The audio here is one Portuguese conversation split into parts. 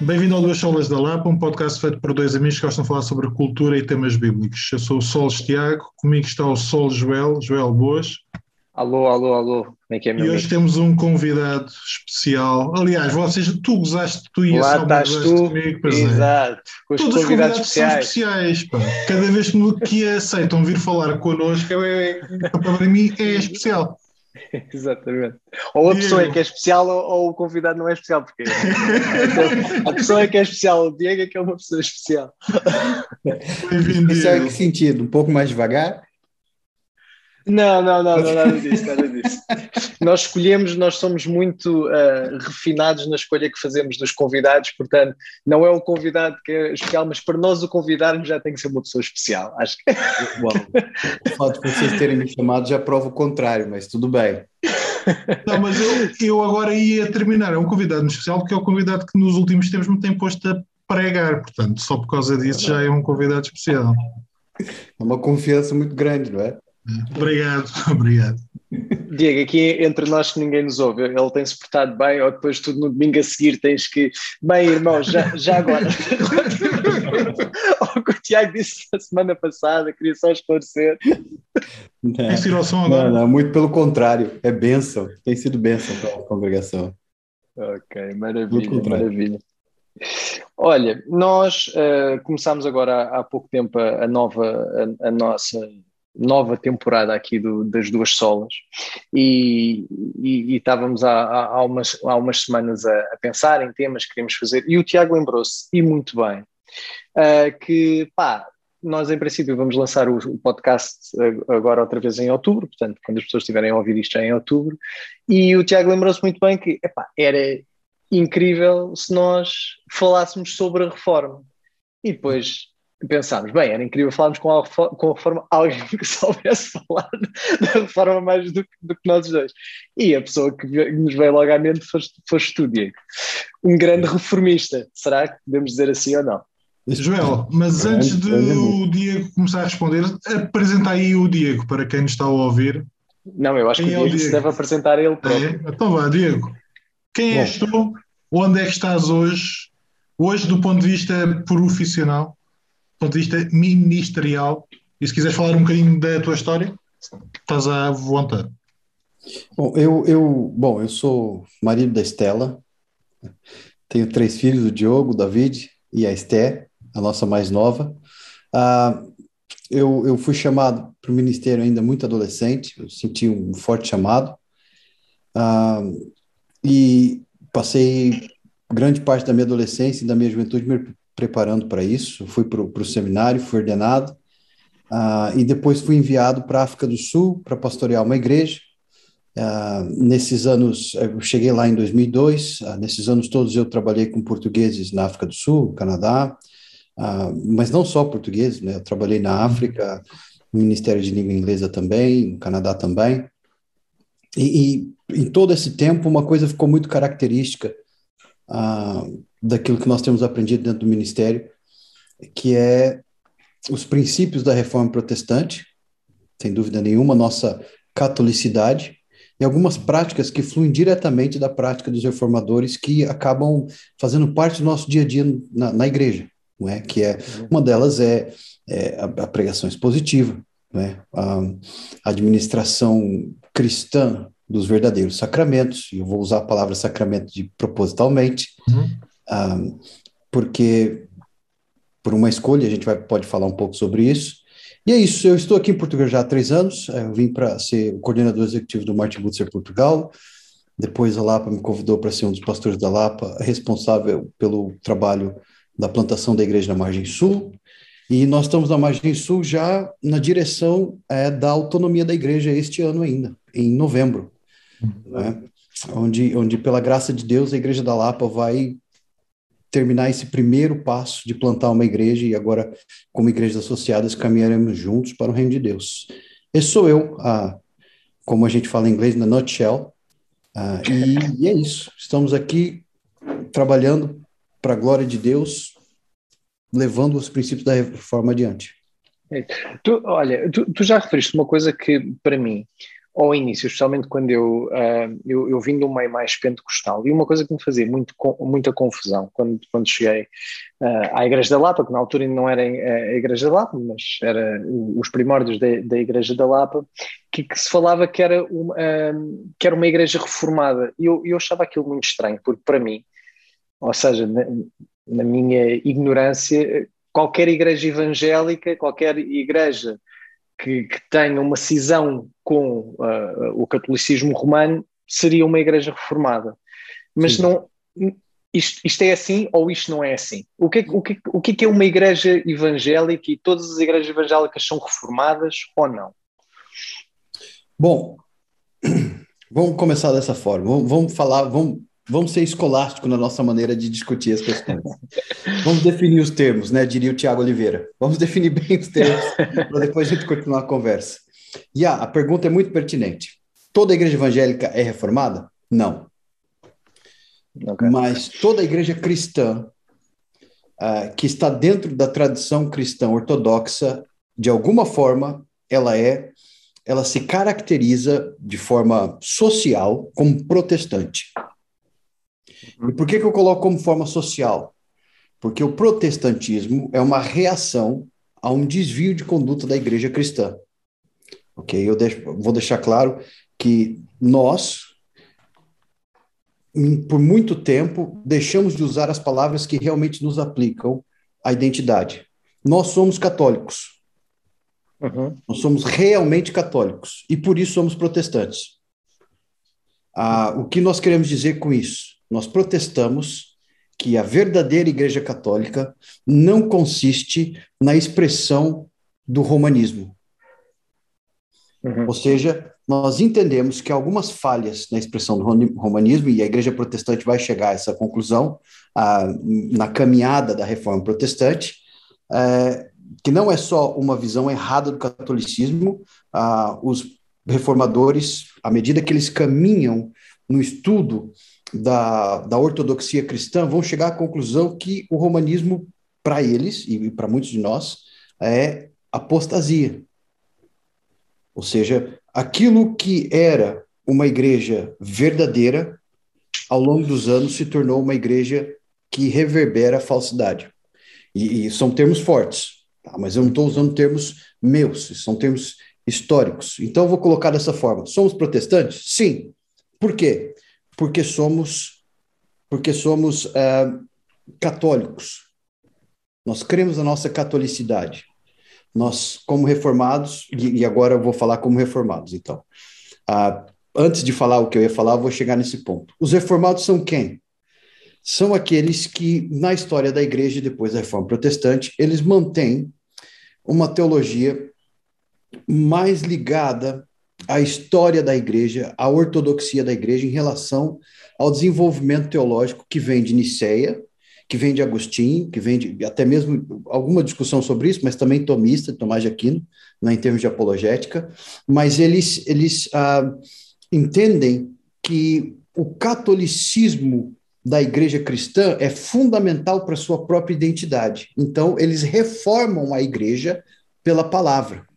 Bem-vindo ao Duas Solas da Lapa, um podcast feito por dois amigos que gostam de falar sobre cultura e temas bíblicos. Eu sou o Solos Tiago, comigo está o Sol Joel, Joel Boas. Alô, alô, alô, como é que é, meu E amigo? hoje temos um convidado especial. Aliás, vocês, tu gozaste, tu e a Lá Salma estás gozaste tu, comigo, pois é. exato, com os Todos os convidados convidados são especiais. especiais. Pá. Cada vez que, que aceitam vir falar connosco, é, é, para mim é especial. Exatamente. Ou a pessoa é que é especial ou, ou o convidado não é especial, porque a pessoa é que é especial, o Diego é que é uma pessoa especial. Isso é que sentido? Um pouco mais devagar? Não, não, não, não, nada disso, nada disso. Nós escolhemos, nós somos muito ah, refinados na escolha que fazemos dos convidados, portanto, não é o convidado que é especial, mas para nós o convidarmos já tem que ser uma pessoa especial. Acho que Bom, o fato de vocês terem me chamado já prova o contrário, mas tudo bem. Não, mas eu, eu agora ia terminar. É um convidado especial porque é o convidado que nos últimos tempos me tem posto a pregar. Portanto, só por causa disso já é um convidado especial. É uma confiança muito grande, não é? Obrigado, obrigado. Diego, aqui entre nós que ninguém nos ouve, ele tem-se portado bem, ou depois tudo no domingo a seguir tens que, bem irmão, já, já agora. o que o Tiago disse na semana passada, queria só esclarecer. Não, agora? não, não, muito pelo contrário, é bênção, tem sido bênção para a congregação. Ok, maravilha, maravilha. Olha, nós eh, começámos agora há, há pouco tempo a, a nova, a, a nossa nova temporada aqui do- das duas solas. E, e- e estávamos há, há, umas, há umas semanas a, a pensar em temas que queríamos fazer. E o Tiago lembrou-se, e muito bem, eh, que pá, nós em princípio vamos lançar o, o podcast agora outra vez em outubro, portanto quando as pessoas estiverem a ouvir isto já é em outubro. E o Tiago lembrou-se muito bem que epá, era incrível se nós falássemos sobre a reforma. E depois pensámos, bem, era incrível falarmos com a, com a reforma alguém que soubesse falar da reforma mais do, que- do que nós dois. E a pessoa que nos veio logo à mente foste, foste tu, Diego. Um grande reformista. Será que podemos dizer assim ou não? Joel, mas antes de o Diego começar a responder, apresenta aí o Diego para quem nos está a ouvir. Não, eu acho que Quem o é o Diego se Diego? deve apresentar ele próprio. É? Então vá, Diego. Quem Bom. és tu? Onde é que estás hoje? Hoje, do ponto de vista profissional, ponto de vista ministerial, e se quiseres falar um bocadinho da tua história, estás à vontade. Bom, eu, eu, bom, eu sou marido da Estela, tenho três filhos, o Diogo, o David e a Esté, a nossa mais nova. Ah, eu, eu fui chamado para o ministério ainda muito adolescente, eu senti um forte chamado, Ah, e passei grande parte da minha adolescência e da minha juventude preparando para isso. Fui para o seminário, fui ordenado, ah, e depois fui enviado para a África do Sul para pastorear uma igreja. Ah, nesses anos, eu cheguei lá em 2002, ah, nesses anos todos eu trabalhei com portugueses na África do Sul, Canadá, mas não só portugueses, né? Eu trabalhei na África, no Ministério de Língua Inglesa também, no Canadá também. E, e em todo esse tempo, uma coisa ficou muito característica ah, daquilo que nós temos aprendido dentro do ministério, que é os princípios da reforma protestante, sem dúvida nenhuma, nossa catolicidade, e algumas práticas que fluem diretamente da prática dos reformadores que acabam fazendo parte do nosso dia a dia na, na igreja, não é? Que é uma delas é, é a, pregação expositiva, é? A, a administração cristã dos verdadeiros sacramentos. E eu vou usar a palavra sacramento de propositalmente, Uhum. Ah, porque por uma escolha a gente vai, pode falar um pouco sobre isso. E é isso, eu estou aqui em Portugal já há três anos, eh, eu vim para ser o coordenador executivo do Martin Luther Portugal, depois a Lapa me convidou para ser um dos pastores da Lapa, responsável pelo trabalho da plantação da igreja na Margem Sul, e nós estamos na Margem Sul já na direção eh, da autonomia da igreja este ano ainda, em novembro, né? onde, onde pela graça de Deus a igreja da Lapa vai terminar esse primeiro passo de plantar uma igreja e agora, como igrejas associadas, caminharemos juntos para o reino de Deus. Esse sou eu, ah, como a gente fala em inglês, na nutshell, ah, e, e é isso. Estamos aqui trabalhando para a glória de Deus, levando os princípios da reforma adiante. Tu, olha, tu, tu já referiste uma coisa que, para mim, ao início, especialmente quando eu, uh, eu, eu vim de um meio mais pentecostal, e uma coisa que me fazia muito, muita confusão quando, quando cheguei uh, à Igreja da Lapa, que na altura ainda não era a Igreja da Lapa, mas era os primórdios da, da Igreja da Lapa, que, que, se falava que era uma, uh, que era uma igreja reformada. E eu, eu achava aquilo muito estranho, porque para mim, ou seja, na, na minha ignorância, qualquer igreja evangélica, qualquer igreja que, que tenha uma cisão com uh, o catolicismo romano seria uma igreja reformada. Mas Sim. não. Isto, isto, é assim ou isto não é assim? O que, o, que, o que é uma igreja evangélica e todas as igrejas evangélicas são reformadas ou não? Bom, vamos começar dessa forma. Vamos falar, vamos Vamos ser escolástico na nossa maneira de discutir as questões. Vamos definir os termos, né? Diria o Tiago Oliveira. Vamos definir bem os termos para depois a gente continuar a conversa. E ah, a pergunta é muito pertinente. Toda igreja evangélica é reformada? Não. Okay. Mas toda igreja cristã uh, que está dentro da tradição cristã ortodoxa, de alguma forma, ela é, ela se caracteriza de forma social como protestante. E por que, que eu coloco como forma social? Porque o protestantismo é uma reação a um desvio de conduta da igreja cristã. Ok? Eu deixo, vou deixar claro que nós, por muito tempo, deixamos de usar as palavras que realmente nos aplicam à identidade. Nós somos católicos. Uhum. Nós somos realmente católicos e por isso somos protestantes. Ah, o que nós queremos dizer com isso? Nós protestamos que a verdadeira Igreja Católica não consiste na expressão do romanismo. Uhum. Ou seja, nós entendemos que algumas falhas na expressão do romanismo, e a Igreja Protestante vai chegar a essa conclusão ah, na caminhada da reforma protestante, é, que não é só uma visão errada do catolicismo, ah, os reformadores, à medida que eles caminham no estudo da, da ortodoxia cristã vão chegar à conclusão que o romanismo, para eles e para muitos de nós, é apostasia. Ou seja, aquilo que era uma igreja verdadeira, ao longo dos anos se tornou uma igreja que reverbera a falsidade. E, e são termos fortes, tá? mas eu não estou usando termos meus, são termos históricos. Então eu vou colocar dessa forma: somos protestantes? Sim. Por quê? Porque somos porque somos é, católicos. Nós cremos na nossa catolicidade. Nós, como reformados, e, agora eu vou falar como reformados, então. Ah, antes de falar o que eu ia falar, eu vou chegar nesse ponto. Os reformados são quem? São aqueles que, na história da igreja, depois da reforma protestante, eles mantêm uma teologia mais ligada a história da igreja, a ortodoxia da igreja em relação ao desenvolvimento teológico que vem de Niceia, que vem de Agostinho, que vem de até mesmo alguma discussão sobre isso, mas também tomista, Tomás de Aquino, né, em termos de apologética, mas eles, eles ah, entendem que o catolicismo da igreja cristã é fundamental para sua própria identidade. Então, eles reformam a igreja pela palavra.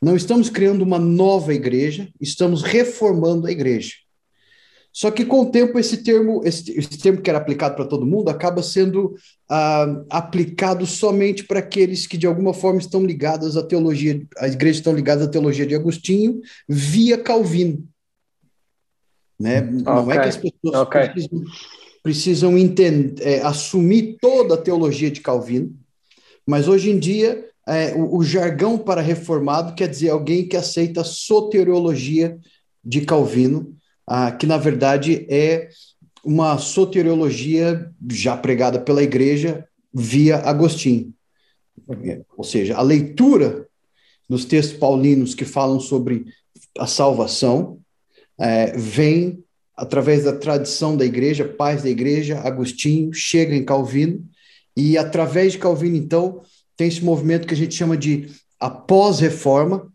Não estamos criando uma nova igreja, estamos reformando a igreja. Só que com o tempo esse termo, esse, esse termo que era aplicado para todo mundo, acaba sendo ah, aplicado somente para aqueles que de alguma forma estão ligados à teologia, as igrejas estão ligadas à teologia de Agostinho via Calvino. Né? Okay. Não é que as pessoas okay. precisam, precisam entender, é, assumir toda a teologia de Calvino, mas hoje em dia é, o, o, jargão para reformado quer dizer alguém que aceita a soteriologia de Calvino, ah, que na verdade é uma soteriologia já pregada pela igreja via Agostinho. Ou seja, a leitura dos textos paulinos que falam sobre a salvação é, vem através da tradição da igreja, pais da igreja, Agostinho, chega em Calvino, e através de Calvino, então, tem esse movimento que a gente chama de após-reforma,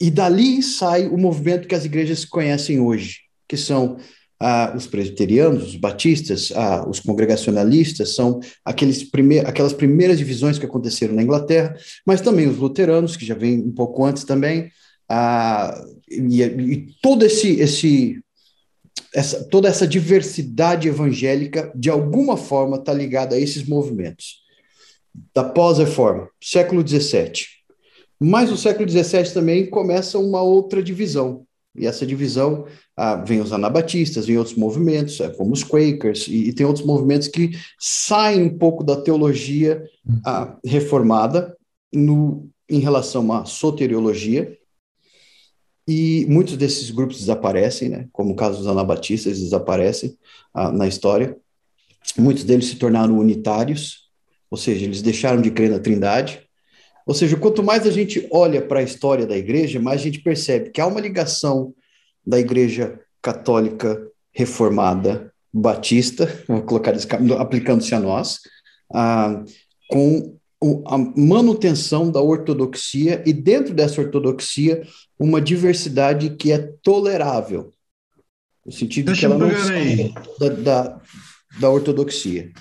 e dali sai o movimento que as igrejas conhecem hoje, que são ah, os presbiterianos, os batistas, ah, os congregacionalistas, são aqueles prime aquelas primeiras divisões que aconteceram na Inglaterra, mas também os luteranos, que já vêm um pouco antes também, ah, e, e todo esse, esse essa, toda essa diversidade evangélica, de alguma forma, está ligada a esses movimentos. Da pós-reforma, século XVII. Mas no século XVII também começa uma outra divisão. E essa divisão ah, vem os anabatistas, vem outros movimentos, é, como os Quakers, e, e, tem outros movimentos que saem um pouco da teologia ah, reformada no, em relação à soteriologia, e muitos desses grupos desaparecem, né? como o caso dos anabatistas, desaparecem ah, na história. Muitos deles se tornaram unitários, ou seja, eles deixaram de crer na Trindade. Ou seja, quanto mais a gente olha para a história da igreja, mais a gente percebe que há uma ligação da igreja católica reformada batista, vou colocar aplicando-se a nós, ah, com a manutenção da ortodoxia e dentro dessa ortodoxia uma diversidade que é tolerável, no sentido Deixa que ela não sai da, da, da, ortodoxia.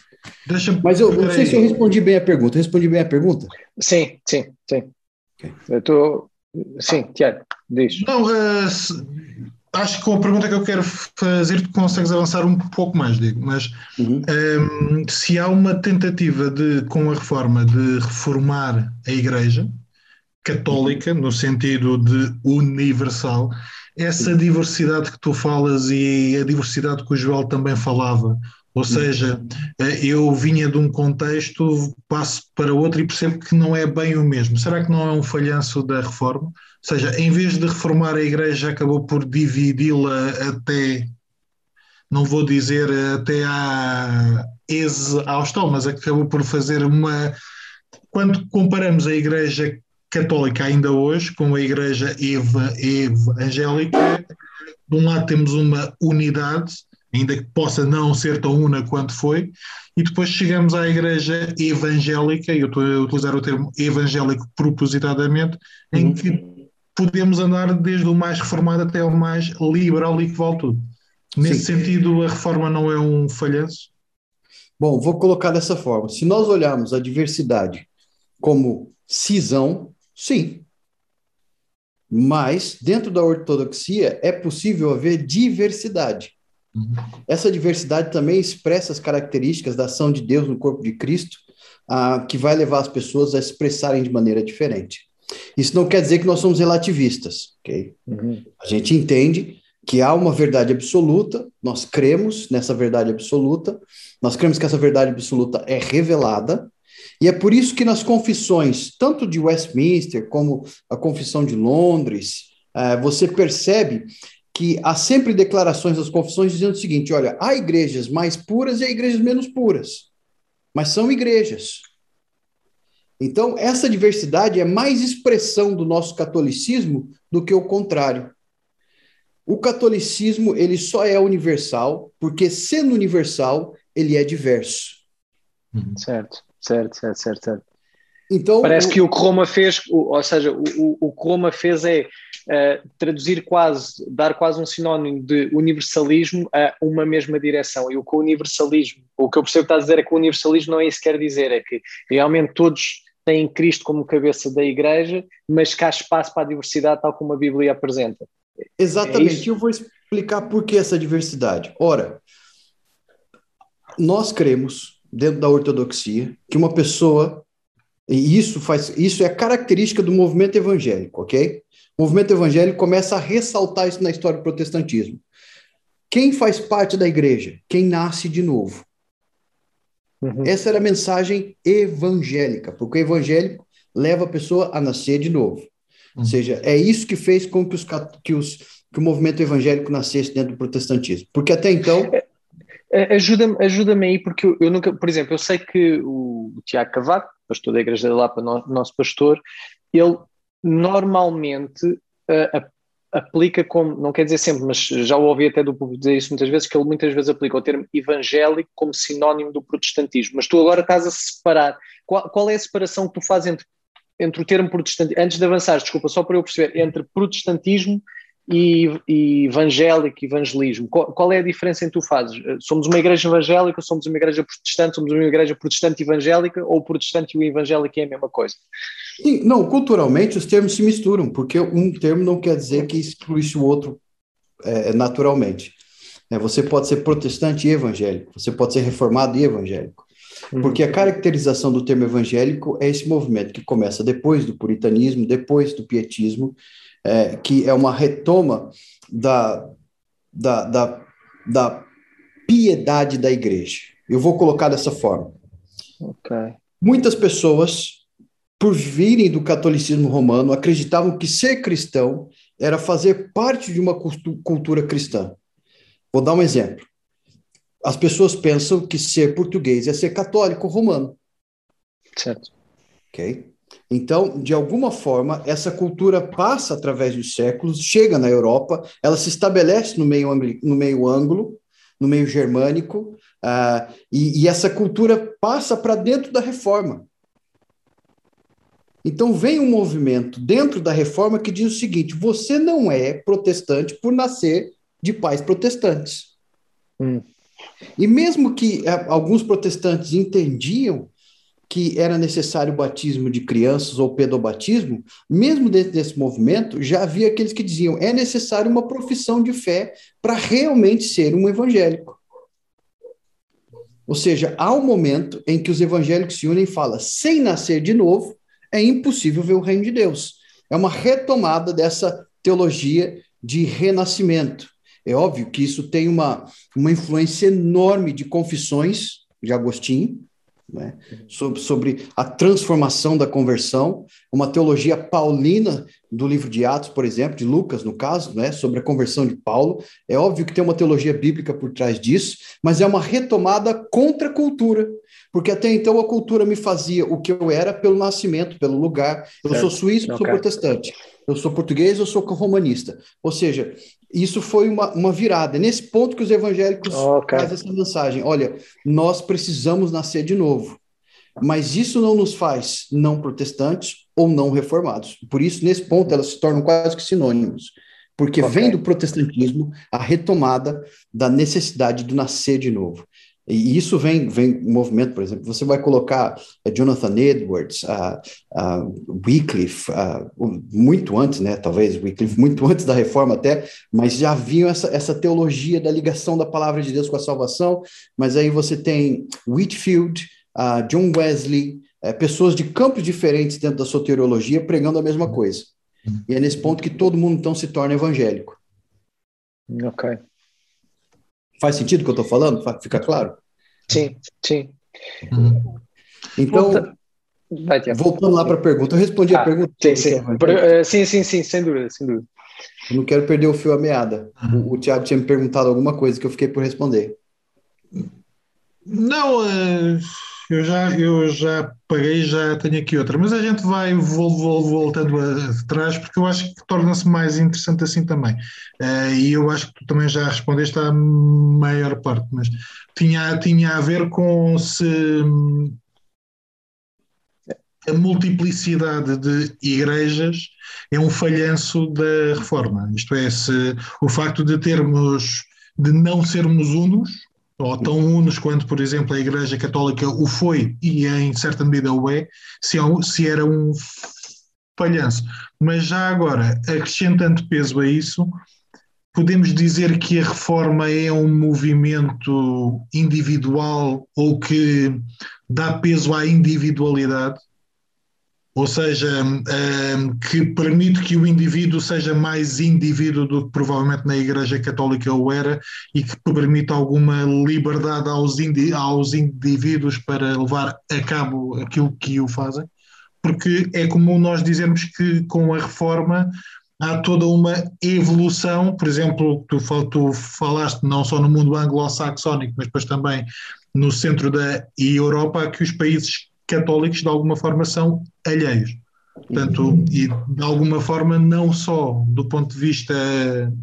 Deixa Mas eu não sei se eu respondi bem a pergunta. Respondi bem a pergunta? Sim, sim, sim. Okay. Eu estou. Sim, Tiago, diz. Não, uh, acho que com a pergunta que eu quero fazer, tu consegues avançar um pouco mais, digo, mas uhum. um, se há uma tentativa de, com a reforma, de reformar a Igreja católica, no sentido de universal, essa diversidade que tu falas e a diversidade que o Joel também falava, ou seja, eh, eu vinha de um contexto, passo para outro e percebo que não é bem o mesmo. Será que não é um falhanço da reforma? Ou seja, em vez de reformar a igreja, acabou por dividi-la até, não vou dizer até à ex-austral, mas acabou por fazer uma. Quando comparamos a igreja católica ainda hoje com a igreja eva, evangélica, de um lado temos uma unidade ainda que possa não ser tão una quanto foi, e depois chegamos à igreja evangélica, e eu estou a utilizar o termo evangélico propositadamente, em uhum. que podemos andar desde o mais reformado até o mais liberal e que vale tudo. Nesse Sim. sentido, a reforma não é um falhanço? Bom, vou colocar dessa forma. Se nós olharmos a diversidade como cisão, sim. Mas, dentro da ortodoxia, é possível haver diversidade. Uhum. Essa diversidade também expressa as características da ação de Deus no corpo de Cristo, ah, que vai levar as pessoas a expressarem de maneira diferente. Isso não quer dizer que nós somos relativistas, ok? Uhum. A gente entende que há uma verdade absoluta, nós cremos nessa verdade absoluta, nós cremos que essa verdade absoluta é revelada, e é por isso que nas confissões, tanto de Westminster como a Confissão de Londres, ah, você percebe que há sempre declarações das confissões dizendo o seguinte: olha, há igrejas mais puras e há igrejas menos puras, mas são igrejas. Então, essa diversidade é mais expressão do nosso catolicismo do que o contrário. O catolicismo, ele só é universal porque, sendo universal, ele é diverso. Certo, certo, certo, certo. certo. Então, Parece o... que o que Roma fez, ou seja, o, o, que Roma fez é uh, traduzir quase, dar quase um sinónimo de universalismo a uma mesma direção. E o que o universalismo, o que eu percebo que está a dizer é que o universalismo não é isso que quer dizer, é que realmente todos têm Cristo como cabeça da igreja, mas que há espaço para a diversidade, tal como a Bíblia apresenta. Exatamente, é eu vou explicar por que essa diversidade. Ora, nós cremos, dentro da ortodoxia, que uma pessoa e isso faz, isso é característica do movimento evangélico, ok? O movimento evangélico começa a ressaltar isso na história do protestantismo. Quem faz parte da igreja? Quem nasce de novo. Uhum. Essa era a mensagem evangélica, porque o evangélico leva a pessoa a nascer de novo. Uhum. Ou seja, é isso que fez com que, os, que, os, que o movimento evangélico nascesse dentro do protestantismo. Porque até então. É, é, ajuda-me ajuda aí, porque eu, eu, nunca, por exemplo, eu sei que o, o Tiago Cavaco, pastor da Igreja da Lapa, no, nosso pastor, ele normalmente uh, aplica como, não quer dizer sempre, mas já o ouvi até do público dizer isso muitas vezes, que ele muitas vezes aplica o termo evangélico como sinónimo do protestantismo. Mas tu agora estás a separar. Qual, qual é a separação que tu fazes entre, entre o termo protestantismo, antes de avançar, desculpa, só para eu perceber, entre protestantismo e, e evangélico, evangelismo. Qual, qual, é a diferença entre tu fazes? Somos uma igreja evangélica, somos uma igreja protestante, somos uma igreja protestante evangélica ou o protestante e o evangélico é a mesma coisa? Sim, não, culturalmente os termos se misturam, porque um termo não quer dizer que exclui o outro é, naturalmente. É, você pode ser protestante e evangélico, você pode ser reformado e evangélico. Uhum. Porque a caracterização do termo evangélico é esse movimento que começa depois do puritanismo, depois do pietismo, é, que é uma retoma da, da, da, da piedade da igreja. Eu vou colocar dessa forma. Okay. Muitas pessoas, por virem do catolicismo romano, acreditavam que ser cristão era fazer parte de uma cultura cristã. Vou dar um exemplo. As pessoas pensam que ser português é ser católico romano. Certo. Ok? Então, de alguma forma, essa cultura passa através dos séculos, chega na Europa, ela se estabelece no meio, no meio ângulo, no meio germânico, uh, e, e essa cultura passa para dentro da reforma. Então, vem um movimento dentro da reforma que diz o seguinte: você não é protestante por nascer de pais protestantes. Hum. E mesmo que uh, alguns protestantes entendiam que era necessário o batismo de crianças ou pedobatismo, mesmo dentro desse movimento, já havia aqueles que diziam é necessário uma profissão de fé para realmente ser um evangélico. Ou seja, há um momento em que os evangélicos se unem e falam: sem nascer de novo, é impossível ver o reino de Deus. É uma retomada dessa teologia de renascimento. É óbvio que isso tem uma, uma influência enorme de confissões de Agostinho, né? sobre, sobre a transformação da conversão, uma teologia paulina do livro de Atos, por exemplo, de Lucas, no caso, né? sobre a conversão de Paulo. É óbvio que tem uma teologia bíblica por trás disso, mas é uma retomada contra a cultura, porque até então a cultura me fazia o que eu era pelo nascimento, pelo lugar. Eu certo. sou suíço, okay. sou protestante. Eu sou português, eu sou romanista. Ou seja, isso foi uma, uma virada. É nesse ponto que os evangélicos okay. fazem essa mensagem. Olha, nós precisamos nascer de novo. Mas isso não nos faz não protestantes ou não reformados. Por isso, nesse ponto, elas se tornam quase que sinônimos. Porque okay. vem do protestantismo a retomada da necessidade do nascer de novo. E isso vem, vem movimento, por exemplo, você vai colocar uh, Jonathan Edwards, uh, uh, Wycliffe, muito antes, né, talvez, Wycliffe, muito antes da reforma até, mas já vinha essa, essa teologia da ligação da palavra de Deus com a salvação, mas aí você tem Whitfield, uh, John Wesley, uh, pessoas de campos diferentes dentro da soteriologia pregando a mesma coisa. E é nesse ponto que todo mundo então se torna evangélico. Ok. Faz sentido o que eu estou falando? Fica claro? Sim, sim. Uhum. Então, Volta... Vai, voltando lá para a pergunta, eu respondi ah, a pergunta. Sim sim. Uh, sim, sim, sim, sem dúvida, sem dúvida. Eu não quero perder o fio à meada. O, o Tiago tinha me perguntado alguma coisa que eu fiquei por responder. Não, uh, eu já, eu já paguei, já tenho aqui outra, mas a gente vai vou, vou, voltando atrás porque eu acho que torna-se mais interessante assim também. Uh, e eu acho que tu também já respondeste à maior parte, mas tinha, tinha a ver com se a multiplicidade de igrejas é um falhanço da reforma. Isto é, se o facto de termos, de não sermos unos, ou tão unos quanto, por exemplo, a Igreja Católica o foi e em certa medida o é, se, é se era um falhanço. Mas já agora, acrescentando peso a isso, podemos dizer que a reforma é um movimento individual ou que dá peso à individualidade? Ou seja, um, que permite que o indivíduo seja mais indivíduo do que provavelmente na Igreja Católica o era e que permite alguma liberdade aos, indi aos indivíduos para levar a cabo aquilo que o fazem, porque é comum nós dizermos que com a reforma há toda uma evolução, por exemplo, tu, tu falaste não só no mundo anglo-saxónico, mas depois também no centro da Europa, que os países católicos de alguma forma são alheios. Portanto, e de alguma forma não só do ponto de vista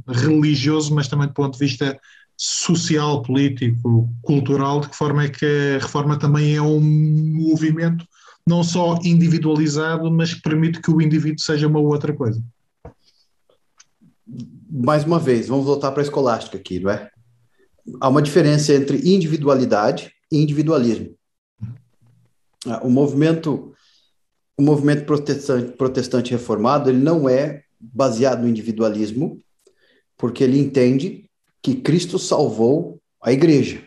religioso, mas também do ponto de vista social, político, cultural, de que forma é que a reforma também é um movimento não só individualizado, mas que permite que o indivíduo seja uma outra coisa. Mais uma vez, vamos voltar para a escolástica aqui, não é? Há uma diferença entre individualidade e individualismo. Ah, o movimento o movimento protestante, protestante reformado ele não é baseado no individualismo, porque ele entende que Cristo salvou a igreja.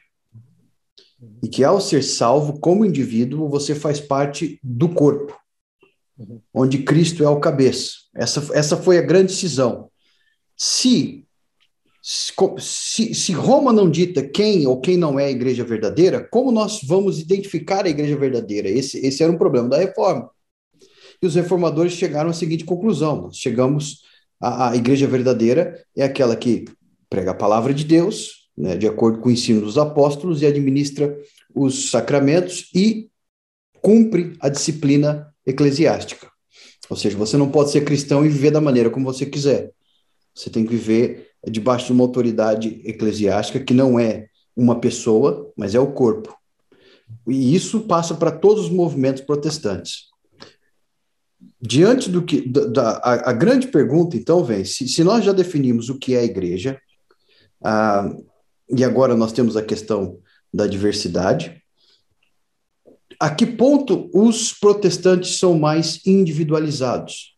E que ao ser salvo como indivíduo, você faz parte do corpo, onde Cristo é o cabeça. Essa, essa foi a grande decisão. Se, se, se Roma não dita quem ou quem não é a igreja verdadeira, como nós vamos identificar a igreja verdadeira? Esse, esse era um problema da reforma. E os reformadores chegaram à seguinte conclusão: nós chegamos a, a igreja verdadeira é aquela que prega a palavra de Deus, né, de acordo com o ensino dos apóstolos, e administra os sacramentos e cumpre a disciplina eclesiástica. Ou seja, você não pode ser cristão e viver da maneira como você quiser. Você tem que viver debaixo de uma autoridade eclesiástica que não é uma pessoa, mas é o corpo. E isso passa para todos os movimentos protestantes diante do que da, a, a, grande pergunta então vem se, se, nós já definimos o que é a igreja ah, e agora nós temos a questão da diversidade a que ponto os protestantes são mais individualizados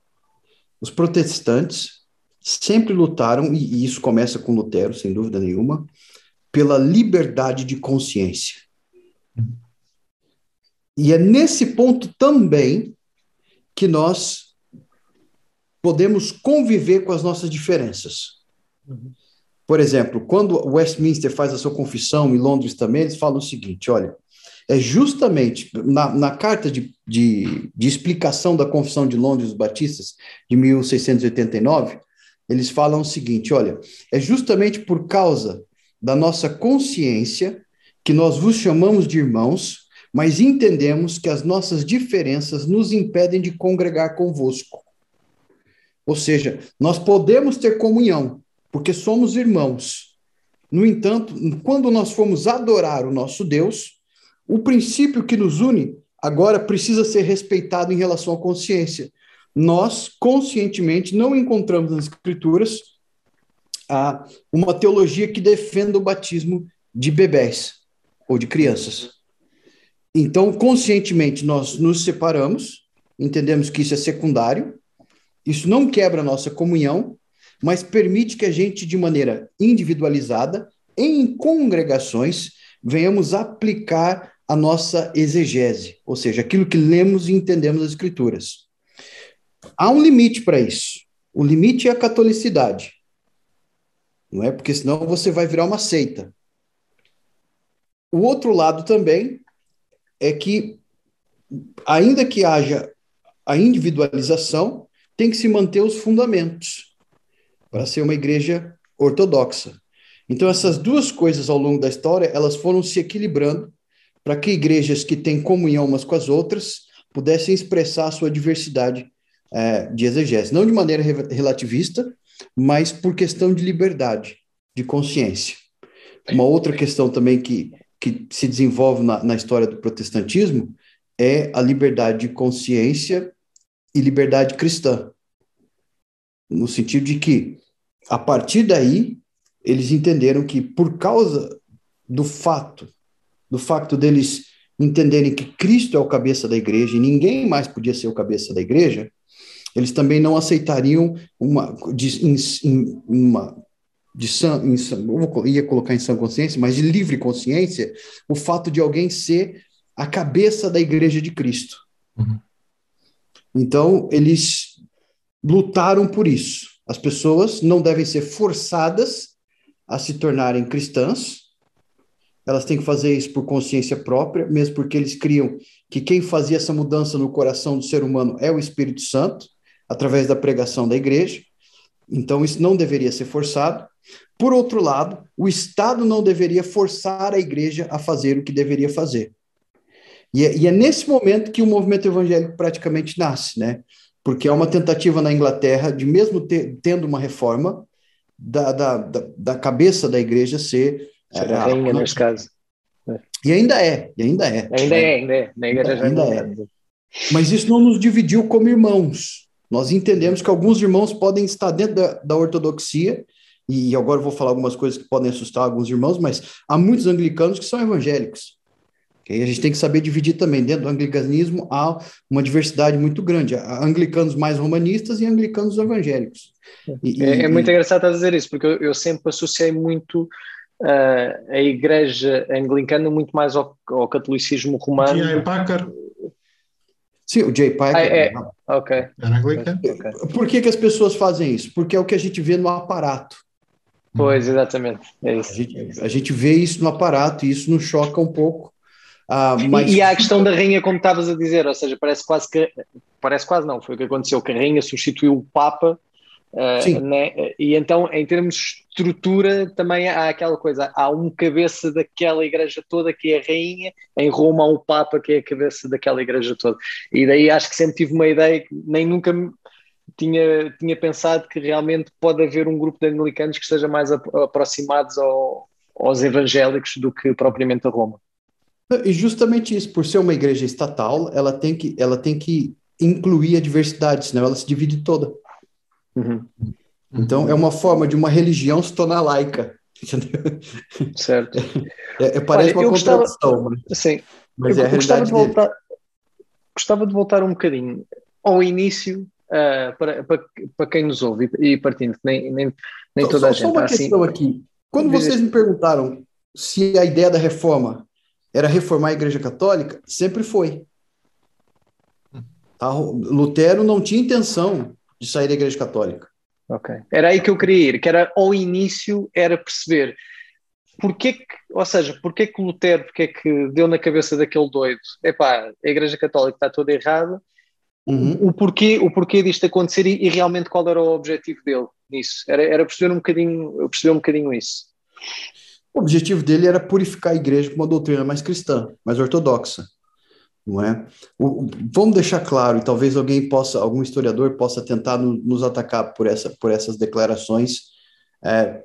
os protestantes sempre lutaram e, e isso começa com Lutero sem dúvida nenhuma pela liberdade de consciência e é nesse ponto também que nós podemos conviver com as nossas diferenças. Por exemplo, quando Westminster faz a sua confissão, em Londres também, eles falam o seguinte: olha, é justamente na, na carta de, de, de explicação da Confissão de Londres dos Batistas, de 1689, eles falam o seguinte: olha, é justamente por causa da nossa consciência que nós vos chamamos de irmãos mas entendemos que as nossas diferenças nos impedem de congregar convosco. Ou seja, nós podemos ter comunhão, porque somos irmãos. No entanto, quando nós formos adorar o nosso Deus, o princípio que nos une agora precisa ser respeitado em relação à consciência. Nós, conscientemente, não encontramos nas Escrituras ah, uma teologia que defenda o batismo de bebés ou de crianças. Então, conscientemente, nós nos separamos, entendemos que isso é secundário, isso não quebra a nossa comunhão, mas permite que a gente, de maneira individualizada, em congregações, venhamos aplicar a nossa exegese, ou seja, aquilo que lemos e entendemos as Escrituras. Há um limite para isso. O limite é a catolicidade. Não é? Porque senão você vai virar uma seita. O outro lado também é que, ainda que haja a individualização, tem que se manter os fundamentos para ser uma igreja ortodoxa. Então, essas duas coisas ao longo da história, elas foram se equilibrando para que igrejas que têm comunhão umas com as outras pudessem expressar a sua diversidade é, de exegese. Não de maneira relativista, mas por questão de liberdade, de consciência. Uma outra questão também que que se desenvolve na, na história do protestantismo é a liberdade de consciência e liberdade cristã. No sentido de que, a partir daí, eles entenderam que, por causa do fato, do fato deles entenderem que Cristo é o cabeça da igreja e ninguém mais podia ser o cabeça da igreja, eles também não aceitariam uma, de, em, em, uma de sã, em, eu ia colocar em sã consciência, mas de livre consciência, o fato de alguém ser a cabeça da igreja de Cristo. Uhum. Então, eles lutaram por isso. As pessoas não devem ser forçadas a se tornarem cristãs, elas têm que fazer isso por consciência própria, mesmo porque eles criam que quem fazia essa mudança no coração do ser humano é o Espírito Santo, através da pregação da igreja. Então, isso não deveria ser forçado. Por outro lado, o Estado não deveria forçar a igreja a fazer o que deveria fazer. E é, e é nesse momento que o movimento evangélico praticamente nasce, né? Porque é uma tentativa na Inglaterra de, mesmo ter, tendo uma reforma, da, da, da, da, cabeça da igreja ser. Ser a rainha, nesse caso. E ainda é, e ainda é. Ainda é, ainda é. Na igreja ainda, ainda é. Mas isso não nos dividiu como irmãos. Nós entendemos que alguns irmãos podem estar dentro da, da ortodoxia e agora eu vou falar algumas coisas que podem assustar alguns irmãos, mas há muitos anglicanos que são evangélicos. Okay? A gente tem que saber dividir também. Dentro do anglicanismo há uma diversidade muito grande. Há anglicanos mais romanistas e anglicanos evangélicos. E, é, é, muito e... engraçado dizer isso, porque eu, eu sempre associei muito uh, a igreja anglicana muito mais ao, ao catolicismo romano. J. Packer. Sim, o J. Packer. Ah, é. Ok. Era anglicano. Por que, que as pessoas fazem isso? Porque é o que a gente vê no aparato. Pois, exatamente. É isso. A gente, a gente vê isso no aparato e isso nos choca um pouco. Ah, mas... e, e há a questão da rainha, como estavas a dizer, ou seja, parece quase que. Parece quase não, foi o que aconteceu, que a rainha substituiu o Papa Uh, né? E então, em termos de estrutura, também há aquela coisa: há um cabeça daquela igreja toda que é a rainha, em Roma há um Papa que é a cabeça daquela igreja toda. E daí acho que sempre tive uma ideia que nem nunca tinha, tinha pensado que realmente pode haver um grupo de anglicanos que esteja mais aproximados ao, aos evangélicos do que propriamente a Roma. E justamente isso, por ser uma igreja estatal, ela tem que, ela tem que incluir a diversidade, senão ela se divide toda. Uhum. Então, é uma forma de uma religião se tornar laica. Certo. É, é, parece Olha, uma contradição. Gostava, sim, mas é a realidade de voltar, dele. Gostava de voltar um bocadinho ao início uh, para, para, para quem nos ouve e partindo, nem, nem, nem toda só, a gente. Só uma assim, questão aqui. Quando vocês me perguntaram se a ideia da reforma era reformar a Igreja Católica, sempre foi. Tá? Lutero não tinha intenção de sair da Igreja Católica. Ok. Era aí que eu queria ir, que era ao início era perceber porque que, ou seja, porque que Lutero, porque que deu na cabeça daquele doido, epá, a Igreja Católica está toda errada, uhum. o, porquê, o porquê disto acontecer e, e, realmente qual era o objetivo dele nisso. Era, era perceber um bocadinho, perceber um bocadinho isso. O objetivo dele era purificar a igreja com uma doutrina mais cristã, mais ortodoxa não é? O, vamos deixar claro, e talvez alguém possa, algum historiador possa tentar no, nos atacar por, essa, por essas declarações, é,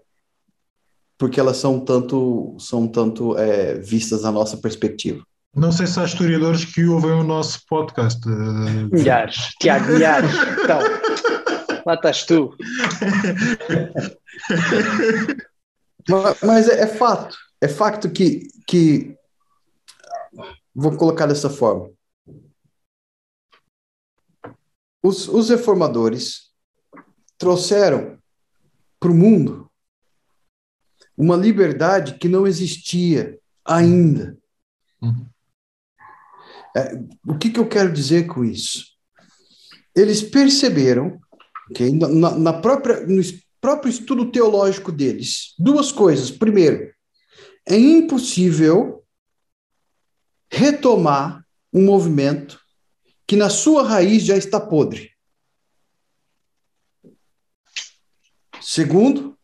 porque elas são tanto, são tanto é, vistas na nossa perspectiva. Não sei se há historiadores que ouvem o nosso podcast. Milhares, Tiago, milhares. Então, lá estás tu. mas, mas é, é fato, é facto que, que Vou colocar dessa forma. Os, os reformadores trouxeram para o mundo uma liberdade que não existia ainda. Uhum. É, o que, que eu quero dizer com isso? Eles perceberam, okay, na, na própria, no próprio estudo teológico deles, duas coisas. Primeiro, é impossível retomar um movimento que na sua raiz já está podre. Segundo,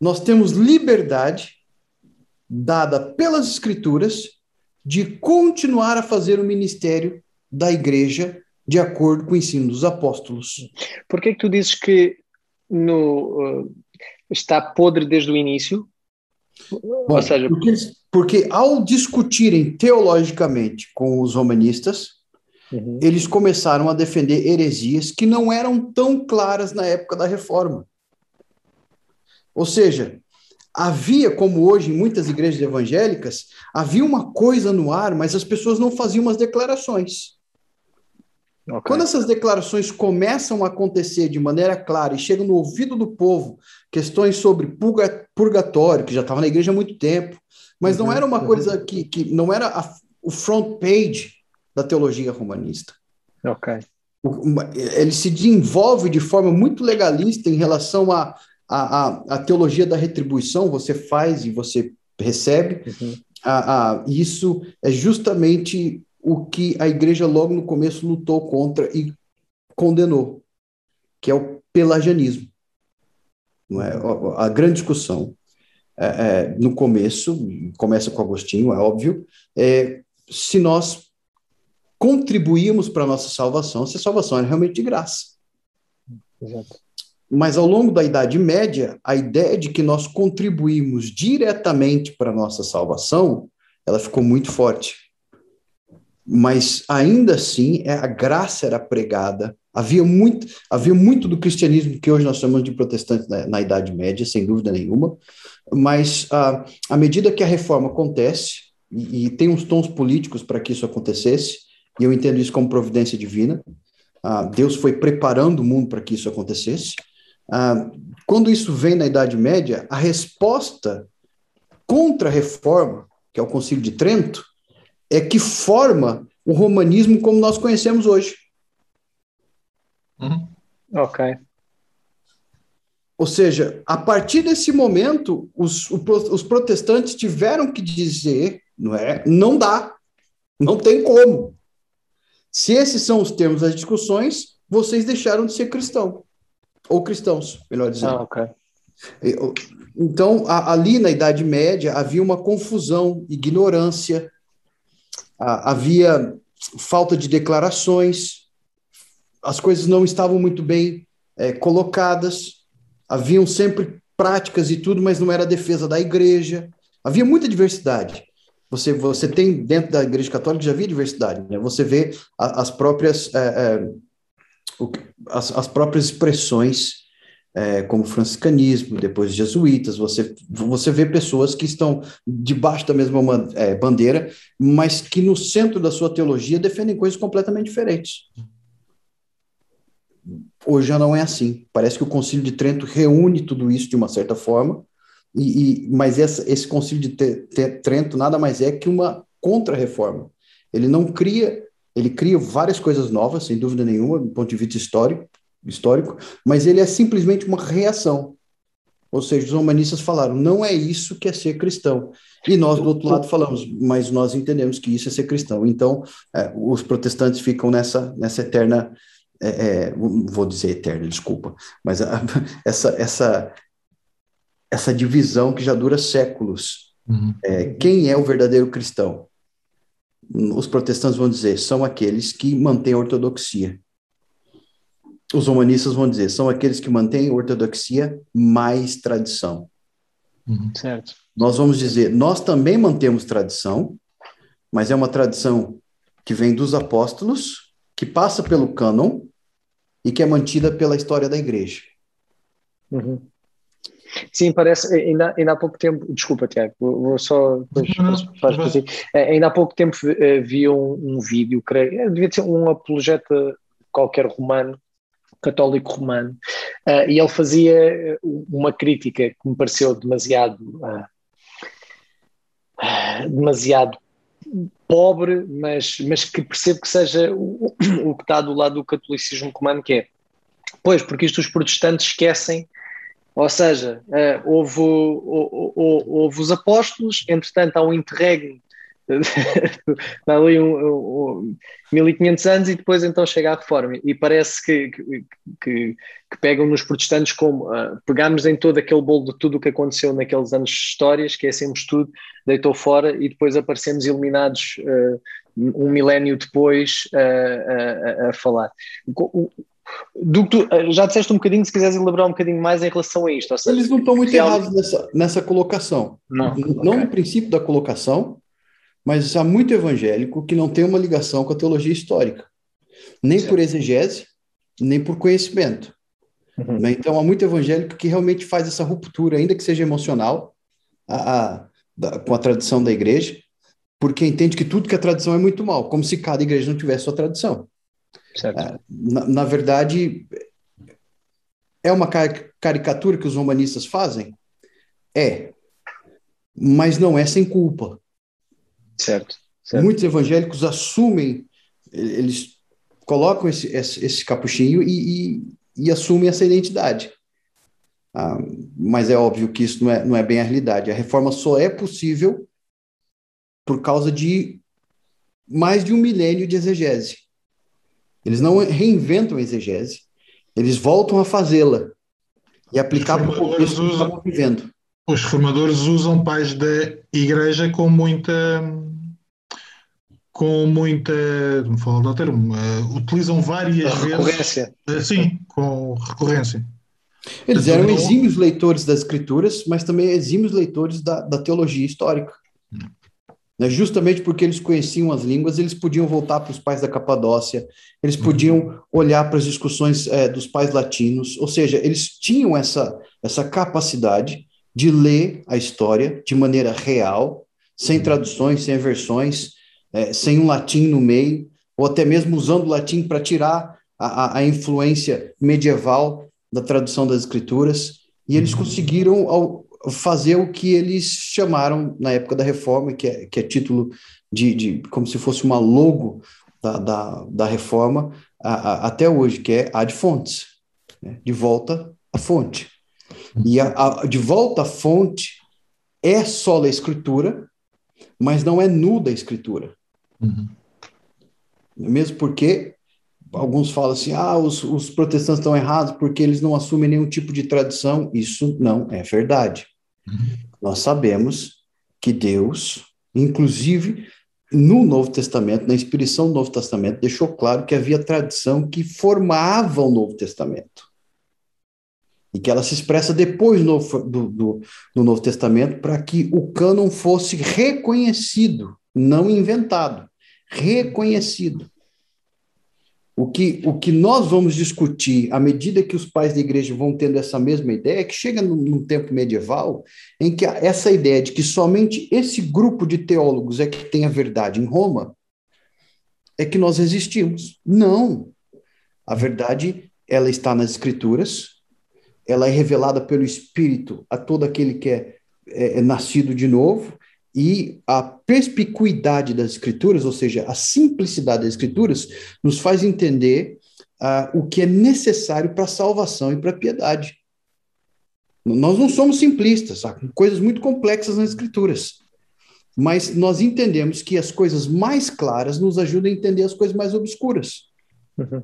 nós temos liberdade dada pelas escrituras de continuar a fazer o ministério da igreja de acordo com o ensino dos apóstolos. Por que, que tu dizes que no, uh, está podre desde o início? Bom, Ou seja, porque, porque, ao discutirem teologicamente com os romanistas, uhum. eles começaram a defender heresias que não eram tão claras na época da reforma. Ou seja, havia, como hoje em muitas igrejas evangélicas, havia uma coisa no ar, mas as pessoas não faziam as declarações. Okay. Quando essas declarações começam a acontecer de maneira clara e chegam no ouvido do povo, questões sobre purgatório, que já estava na igreja há muito tempo, mas uhum, não era uma uhum. coisa que, que não era a, o front page da teologia romanista. Ok. Ele se desenvolve de forma muito legalista em relação à a, a, a, teologia da retribuição, você faz e você recebe. Uhum. A, a, isso é justamente o que a igreja logo no começo lutou contra e condenou, que é o pelagianismo. Não é? A grande discussão é, é, no começo, começa com Agostinho, é óbvio, é se nós contribuímos para a nossa salvação, se a salvação era realmente de graça. Exato. Mas ao longo da Idade Média, a ideia de que nós contribuímos diretamente para a nossa salvação, ela ficou muito forte mas ainda assim é, a graça era pregada. Havia muito, havia muito do cristianismo que hoje nós chamamos de protestante na, na Idade Média, sem dúvida nenhuma, mas ah, à medida que a reforma acontece, e, e tem uns tons políticos para que isso acontecesse, e eu entendo isso como providência divina. Ah, Deus foi preparando o mundo para que isso acontecesse. Ah, quando isso vem na Idade Média, a resposta contra a reforma, que é o Concílio de Trento, é que forma o romanismo como nós conhecemos hoje. Uhum. Ok. Ou seja, a partir desse momento, os, os protestantes tiveram que dizer, não é? Não dá, não tem como. Se esses são os termos das discussões, vocês deixaram de ser cristão ou cristãos, melhor dizendo. Ah, ok. Então, ali na Idade Média havia uma confusão, ignorância, havia falta de declarações, as coisas não estavam muito bem é, colocadas, haviam sempre práticas e tudo, mas não era defesa da igreja, havia muita diversidade. Você, você tem dentro da igreja católica já havia diversidade, né? você vê a, as próprias é, é, as, as próprias expressões é, como franciscanismo, depois jesuítas, você, você vê pessoas que estão debaixo da mesma é, bandeira, mas que no centro da sua teologia defendem coisas completamente diferentes. Hoje já não é assim. Parece que o Concílio de Trento reúne tudo isso de uma certa forma, e, e mas essa, esse Concílio de Trento nada mais é que uma contra-reforma. Ele não cria, ele cria várias coisas novas, sem dúvida nenhuma, do ponto de vista histórico, histórico, mas ele é simplesmente uma reação. Ou seja, os humanistas falaram, não é isso que é ser cristão. E nós, do outro lado, falamos, mas nós entendemos que isso é ser cristão. Então, é, os protestantes ficam nessa, nessa eterna, é, é, vou dizer eterna, desculpa, mas a, essa, essa, essa divisão que já dura séculos. Uhum. É, quem é o verdadeiro cristão? Os protestantes vão dizer, são aqueles que mantêm a ortodoxia os humanistas vão dizer, são aqueles que mantêm ortodoxia mais tradição. Uhum. Certo. Nós vamos dizer, nós também mantemos tradição, mas é uma tradição que vem dos apóstolos, que passa pelo cânon e que é mantida pela história da igreja. Uhum. Sim, parece, ainda, ainda há pouco tempo, desculpa Tiago, vou, só depois, assim. ainda há pouco tempo eh, vi um, um vídeo, creio, eh, devia ser um apologeta qualquer romano, católico romano, uh, e ele fazia eh, uma crítica que me pareceu demasiado uh, demasiado pobre, mas, mas que percebo que seja o, o que está do lado do catolicismo romano, que é, pois, porque isto os protestantes esquecem ou seja, houve, houve, houve, os apóstolos, entretanto há um interregno ali um, um, 1500 anos e depois então chega a reforma. E parece que, que, que, que pegam nos protestantes como uh, pegamos em todo aquele bolo de tudo o que aconteceu naqueles anos de história, esquecemos tudo, deitou fora e depois aparecemos eliminados uh, um milénio depois uh, a, a falar. Do que tu, já disseste um bocadinho, se quiseres elaborar um bocadinho mais em relação a isto. Seja, Eles não estão muito real... errados nessa, nessa colocação. Não, não okay. no princípio da colocação, mas há muito evangélico que não tem uma ligação com a teologia histórica, nem certo. por exegese, nem por conhecimento. Uhum. Né? Então, há muito evangélico que realmente faz essa ruptura, ainda que seja emocional, a, a, da, com a tradição da igreja, porque entende que tudo que é tradição é muito mal, como se cada igreja não tivesse sua tradição. É, na, na, verdade, é uma caricatura que os humanistas fazem? É, mas não é sem culpa. Certo, certo. Muitos evangélicos assumem, eles colocam esse, esse, esse capuchinho e, e, e, assumem essa identidade. Ah, mas é óbvio que isso não é, não é bem a realidade. A reforma só é possível por causa de mais de um milênio de exegese. Eles não reinventam a exegese, eles voltam a fazê-la e aplicar para o contexto que estavam vivendo. Os formadores usam pais da igreja com muita com muita, me falo do termo, uh, utilizam várias recorrência. vezes. Uh, sim, com recorrência. Eles eram exímios leitores das escrituras, mas também exímios leitores da, da teologia histórica. Hum. Né? Justamente porque eles conheciam as línguas, eles podiam voltar para os pais da Capadócia, eles uhum. podiam olhar para as discussões é, dos pais latinos, ou seja, eles tinham essa, essa capacidade de ler a história de maneira real, sem traduções, sem versões, é, sem um latim no meio, ou até mesmo usando o latim para tirar a, a, influência medieval da tradução das escrituras, e eles uhum. conseguiram fazer o que eles chamaram na época da reforma, que é, que é título de, de como se fosse uma logo da, da, da reforma a, a, até hoje, que é ad fontes, né? de volta à fonte. E a, de volta à fonte é só a escritura, mas não é nu da escritura. Uhum. Mesmo porque alguns falam assim, ah, os, os protestantes estão errados porque eles não assumem nenhum tipo de tradição. Isso não é verdade. Uhum. Nós sabemos que Deus, inclusive no Novo Testamento, na inspiração do Novo Testamento, deixou claro que havia tradição que formava o Novo Testamento. E que ela se expressa depois no, do, do, no Novo Testamento para que o cânon fosse reconhecido, não inventado, reconhecido. O que, o que nós vamos discutir à medida que os pais da igreja vão tendo essa mesma ideia é que chega num, num tempo medieval em que essa ideia de que somente esse grupo de teólogos é que tem a verdade em Roma é que nós resistimos. Não. A verdade, ela está nas escrituras, ela é revelada pelo Espírito a todo aquele que é, é, é nascido de novo, e a perspicuidade das escrituras, ou seja, a simplicidade das escrituras, nos faz entender uh, o que é necessário para a salvação e para a piedade. Nós não somos simplistas, sabe? coisas muito complexas nas escrituras. Mas nós entendemos que as coisas mais claras nos ajudam a entender as coisas mais obscuras. Uhum.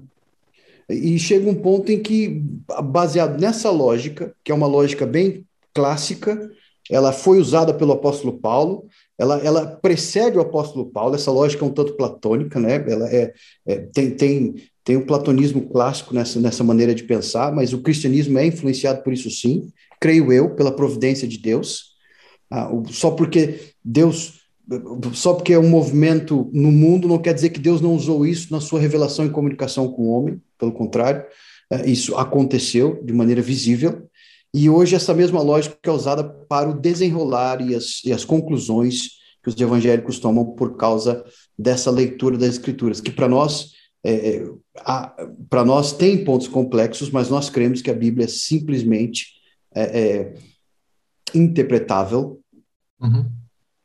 E chega um ponto em que, baseado nessa lógica, que é uma lógica bem clássica, ela foi usada pelo apóstolo Paulo, ela, ela precede o apóstolo Paulo, essa lógica é um tanto platônica, né? ela é, é tem, tem, tem um platonismo clássico nessa, nessa maneira de pensar, mas o cristianismo é influenciado por isso sim, creio eu, pela providência de Deus, ah, só porque Deus, só porque é um movimento no mundo, não quer dizer que Deus não usou isso na sua revelação e comunicação com o homem, pelo contrário, ah, isso aconteceu de maneira visível, e hoje essa mesma lógica é usada para o desenrolar e as, e as conclusões que os evangélicos tomam por causa dessa leitura das escrituras, que para nós é, é para nós tem pontos complexos, mas nós cremos que a Bíblia é simplesmente é, é, interpretável uhum.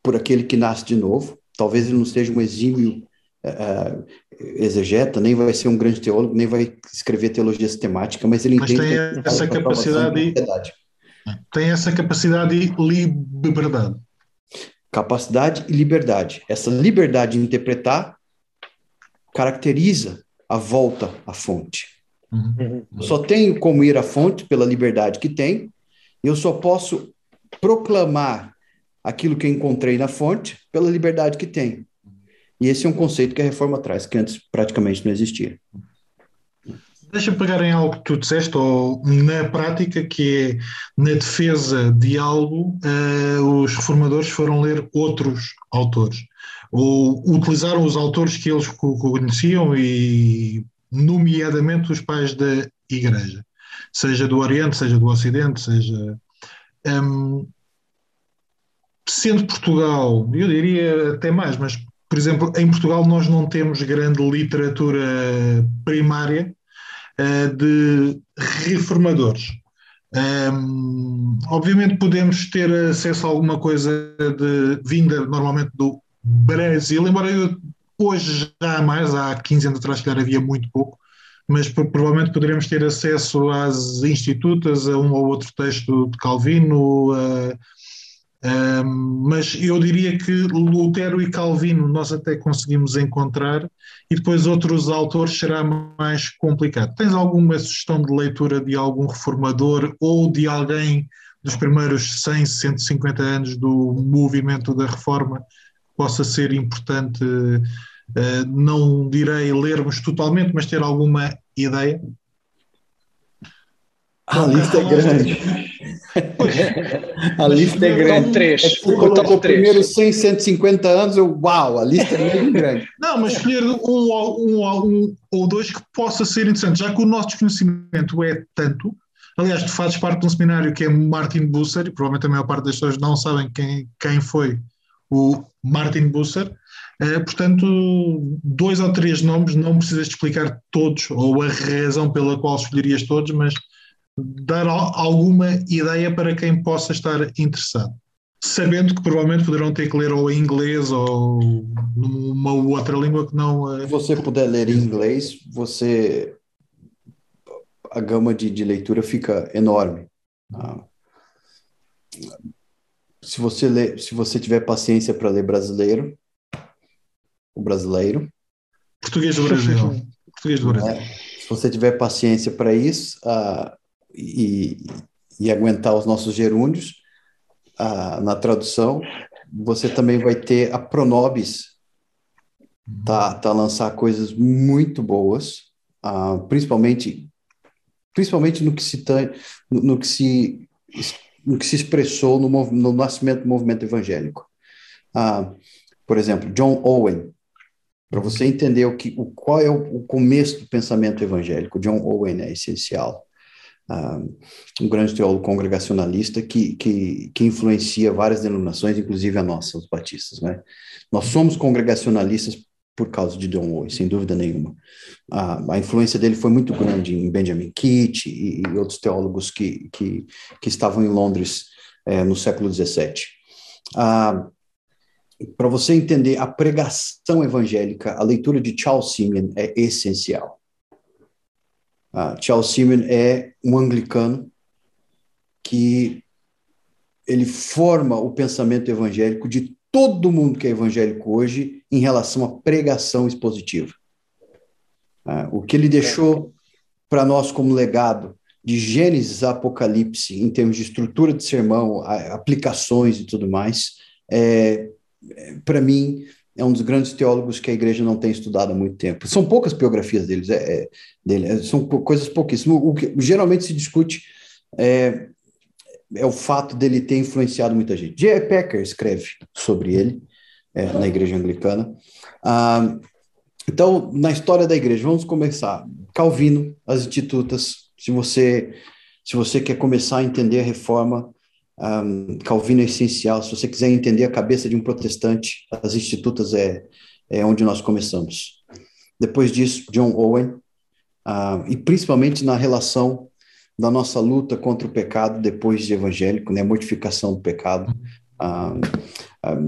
por aquele que nasce de novo. Talvez ele não seja um exímio uh, exegeta, nem vai ser um grande teólogo, nem vai escrever teologia sistemática, mas ele mas entende tem essa capacidade e, tem essa capacidade e liberdade. Capacidade e liberdade. Essa liberdade de interpretar caracteriza a volta à fonte. Uhum. Só tenho como ir à fonte pela liberdade que tem, eu só posso proclamar aquilo que encontrei na fonte pela liberdade que tem. E esse é um conceito que a reforma traz, que antes praticamente não existia. Deixa-me pegar em algo que tu disseste, ou na prática, que é na defesa de algo, uh, os reformadores foram ler outros autores, ou utilizaram os autores que eles conheciam e, nomeadamente, os pais da Igreja, seja do Oriente, seja do Ocidente, seja. Um, sendo Portugal, eu diria até mais, mas por exemplo, em Portugal nós não temos grande literatura primária uh, de reformadores. Um, obviamente podemos ter acesso a alguma coisa de vinda normalmente do Brasil, embora eu, hoje já há mais, há 15 anos atrás que havia muito pouco, mas provavelmente poderemos ter acesso às institutas, a um ou outro texto de Calvino, a, um, mas eu diria que Lutero e Calvino nós até conseguimos encontrar e depois outros autores será mais complicado. Tens alguma sugestão de leitura de algum reformador ou de alguém dos primeiros 100, 150 anos do movimento da reforma que possa ser importante, uh, não direi lermos totalmente, mas ter alguma ideia? A lista é grande. a lista é grande. Três. É colocou o primeiro 100, 150 anos, eu, uau, a lista é muito grande. Não, mas escolher um, um, um, ou dois que possa ser interessante, já que o nosso desconhecimento é tanto. Aliás, tu fazes parte de um seminário que é Martin Busser, e provavelmente a maior parte das pessoas não sabem quem, quem foi o Martin Busser. Uh, portanto, dois ou três nomes, não precisas de explicar todos ou a razão pela qual escolherias todos, mas dar alguma ideia para quem possa estar interessado. Sabendo que provavelmente poderão ter que ler ou em inglês ou numa outra língua que não. Se você puder ler em inglês, você. A gama de, de leitura fica enorme. Ah. Se você lê, se você tiver paciência para ler brasileiro, o brasileiro. Português do Brasil. Português do Brasil. É, se você tiver paciência para isso, uh, e, e aguentar os nossos gerúndios na tradução, você também vai ter a Pronobis, tá, tá lançar coisas muito boas, ah, principalmente principalmente no que se no, no, que se no que se expressou no, no nascimento do movimento evangélico. Ah, por exemplo, John Owen, para você entender o que, o, qual é o, o começo do pensamento evangélico, John Owen é essencial um grande teólogo congregacionalista que, que, que influencia várias denominações, inclusive a nossa, os batistas. Né? Nós somos congregacionalistas por causa de John Owen, sem dúvida nenhuma. A, a influência dele foi muito grande em Benjamin Kitt e, e outros teólogos que, que, que, estavam em Londres é, no século XVII. Para você entender a pregação evangélica, a leitura de Charles Simeon é essencial. Uh, Charles Simeon é um anglicano que ele forma o pensamento evangélico de todo mundo que é evangélico hoje em relação à pregação expositiva. Uh, o que ele deixou para nós como legado de Gênesis a Apocalipse, em termos de estrutura de sermão, aplicações e tudo mais, é, é para mim, é um dos grandes teólogos que a igreja não tem estudado há muito tempo. São poucas biografias deles, é, é dele, é, são coisas pouquíssimas. O que geralmente se discute é, é o fato dele ter influenciado muita gente. J. Packer escreve sobre ele é, na igreja anglicana. Ah, então, na história da igreja, vamos começar. Calvino, as institutas, se você, se você quer começar a entender a reforma, um, Calvino é essencial. Se você quiser entender a cabeça de um protestante, as institutas é, é onde nós começamos. Depois disso, John Owen, uh, e principalmente na relação da nossa luta contra o pecado depois de evangélico, né, mortificação do pecado.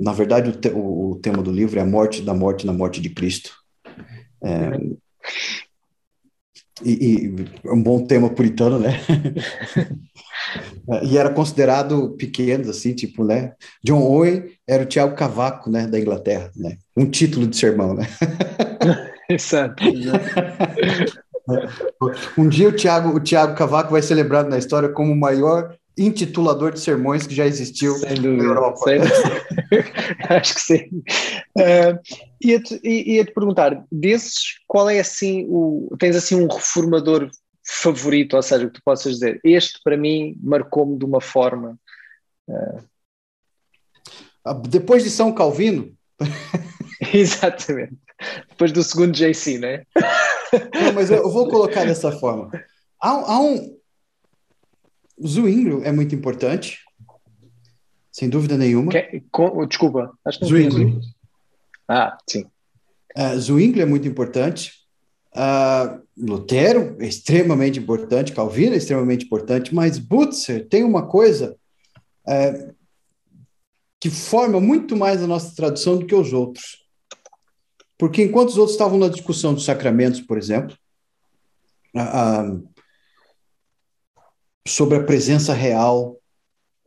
Na verdade, o, te o, tema do livro é a morte da morte na morte de Cristo. É, e, e um bom tema puritano, né? e era considerado pequeno, assim, tipo, né? John Owen era o Tiago Cavaco, né, da Inglaterra, né? Um título de sermão, né? Exato. um dia o Tiago, o Tiago Cavaco vai ser lembrado na história como o maior intitulador de sermões que já existiu dúvida, na Europa. Sem Acho que sim. Uh, ia-te, ia-te perguntar, desses, qual é assim o. Tens assim um reformador favorito, ou seja, que tu possas dizer, este para mim marcou-me de uma forma. Uh... Depois de São Calvino. Exatamente. Depois do segundo JC, né? Não, mas eu vou colocar dessa forma. Há, há um. Zwinglio é muito importante, sem dúvida nenhuma. Que, com, desculpa, acho que Zwinglio. Ah, sim. Uh, Zwinglio é muito importante. Uh, Lutero é extremamente importante, Calvino é extremamente importante, mas Butzer tem uma coisa uh, que forma muito mais a nossa tradução do que os outros. Porque enquanto os outros estavam na discussão dos sacramentos, por exemplo, uh, sobre a presença real,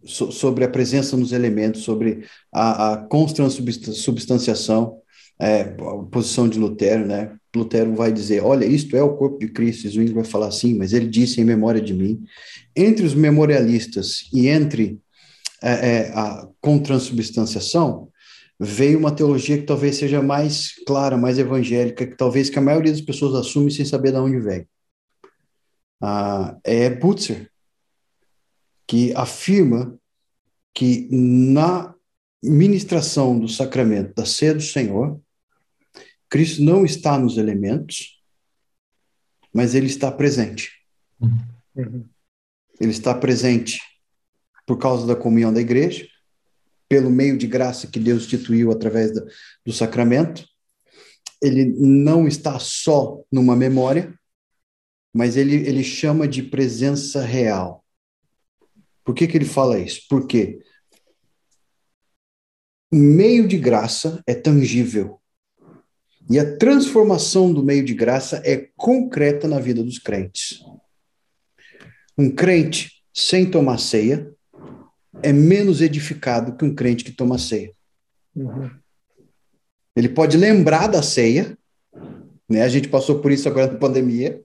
so, sobre a presença nos elementos, sobre a, a constransubstanciação, é, a posição de Lutero, né? Lutero vai dizer, olha, isto é o corpo de Cristo, Zwingli vai falar assim, mas ele disse em memória de mim. Entre os memorialistas e entre é, é, a contransubstanciação, veio uma teologia que talvez seja mais clara, mais evangélica, que talvez que a maioria das pessoas assume sem saber de onde vem. Ah, é Butzer, que afirma que na ministração do sacramento da ceia do Senhor, Cristo não está nos elementos, mas ele está presente. Uhum. Ele está presente por causa da comunhão da igreja, pelo meio de graça que Deus instituiu através do, do sacramento. Ele não está só numa memória, mas ele, ele chama de presença real. Por que, que ele fala isso? Porque o meio de graça é tangível. E a transformação do meio de graça é concreta na vida dos crentes. Um crente sem tomar ceia é menos edificado que um crente que toma ceia. Uhum. Ele pode lembrar da ceia, né? A gente passou por isso agora na pandemia.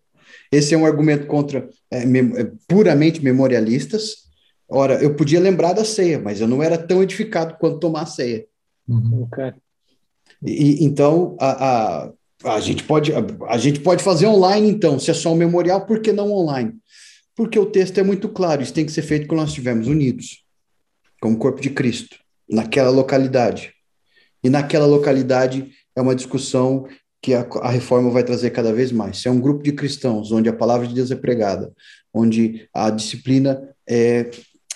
Esse é um argumento contra é, mem é, puramente memorialistas. Ora, eu podia lembrar da ceia, mas eu não era tão edificado quanto tomar a ceia. Uhum. Okay. E, então, a, a, a, gente pode, a, a gente pode fazer online, então, se é só um memorial, por que não online? Porque o texto é muito claro, isso tem que ser feito quando nós estivermos unidos, como corpo de Cristo, naquela localidade. E naquela localidade é uma discussão que a, a, reforma vai trazer cada vez mais. Se é um grupo de cristãos onde a palavra de Deus é pregada, onde a disciplina é,